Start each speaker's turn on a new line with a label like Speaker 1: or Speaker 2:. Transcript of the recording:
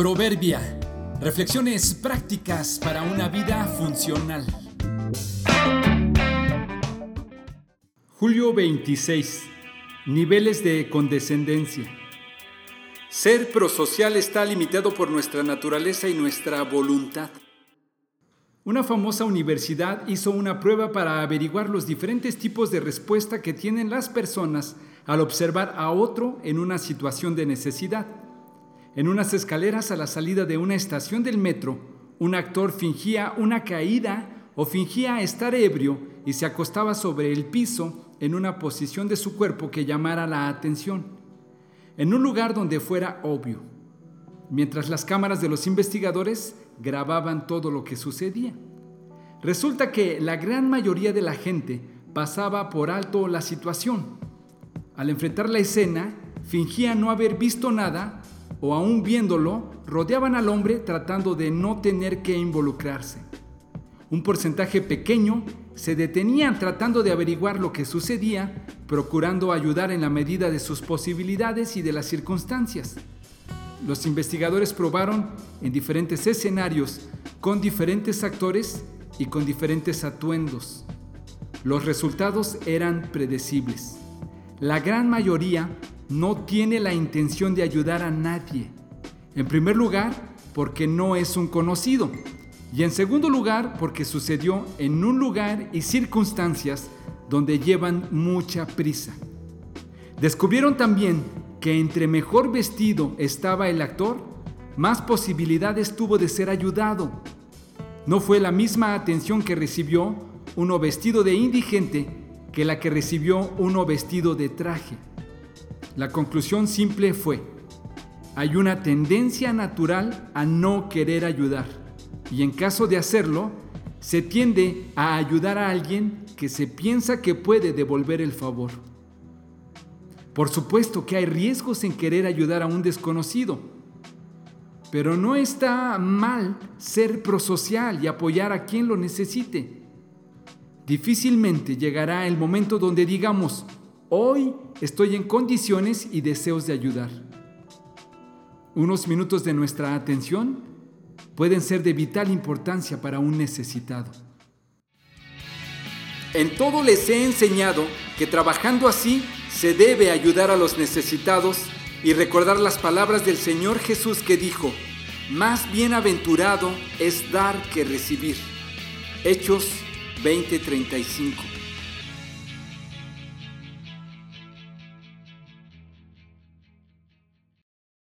Speaker 1: Proverbia. Reflexiones prácticas para una vida funcional. Julio 26. Niveles de condescendencia. Ser prosocial está limitado por nuestra naturaleza y nuestra voluntad. Una famosa universidad hizo una prueba para averiguar los diferentes tipos de respuesta que tienen las personas al observar a otro en una situación de necesidad. En unas escaleras a la salida de una estación del metro, un actor fingía una caída o fingía estar ebrio y se acostaba sobre el piso en una posición de su cuerpo que llamara la atención, en un lugar donde fuera obvio, mientras las cámaras de los investigadores grababan todo lo que sucedía. Resulta que la gran mayoría de la gente pasaba por alto la situación. Al enfrentar la escena, fingía no haber visto nada o aún viéndolo, rodeaban al hombre tratando de no tener que involucrarse. Un porcentaje pequeño se detenían tratando de averiguar lo que sucedía, procurando ayudar en la medida de sus posibilidades y de las circunstancias. Los investigadores probaron en diferentes escenarios, con diferentes actores y con diferentes atuendos. Los resultados eran predecibles. La gran mayoría no tiene la intención de ayudar a nadie. En primer lugar, porque no es un conocido. Y en segundo lugar, porque sucedió en un lugar y circunstancias donde llevan mucha prisa. Descubrieron también que entre mejor vestido estaba el actor, más posibilidades tuvo de ser ayudado. No fue la misma atención que recibió uno vestido de indigente que la que recibió uno vestido de traje. La conclusión simple fue, hay una tendencia natural a no querer ayudar y en caso de hacerlo, se tiende a ayudar a alguien que se piensa que puede devolver el favor. Por supuesto que hay riesgos en querer ayudar a un desconocido, pero no está mal ser prosocial y apoyar a quien lo necesite. Difícilmente llegará el momento donde digamos, Hoy estoy en condiciones y deseos de ayudar. Unos minutos de nuestra atención pueden ser de vital importancia para un necesitado. En todo les he enseñado que trabajando así se debe ayudar a los necesitados y recordar las palabras del Señor Jesús que dijo, más bienaventurado es dar que recibir. Hechos 20:35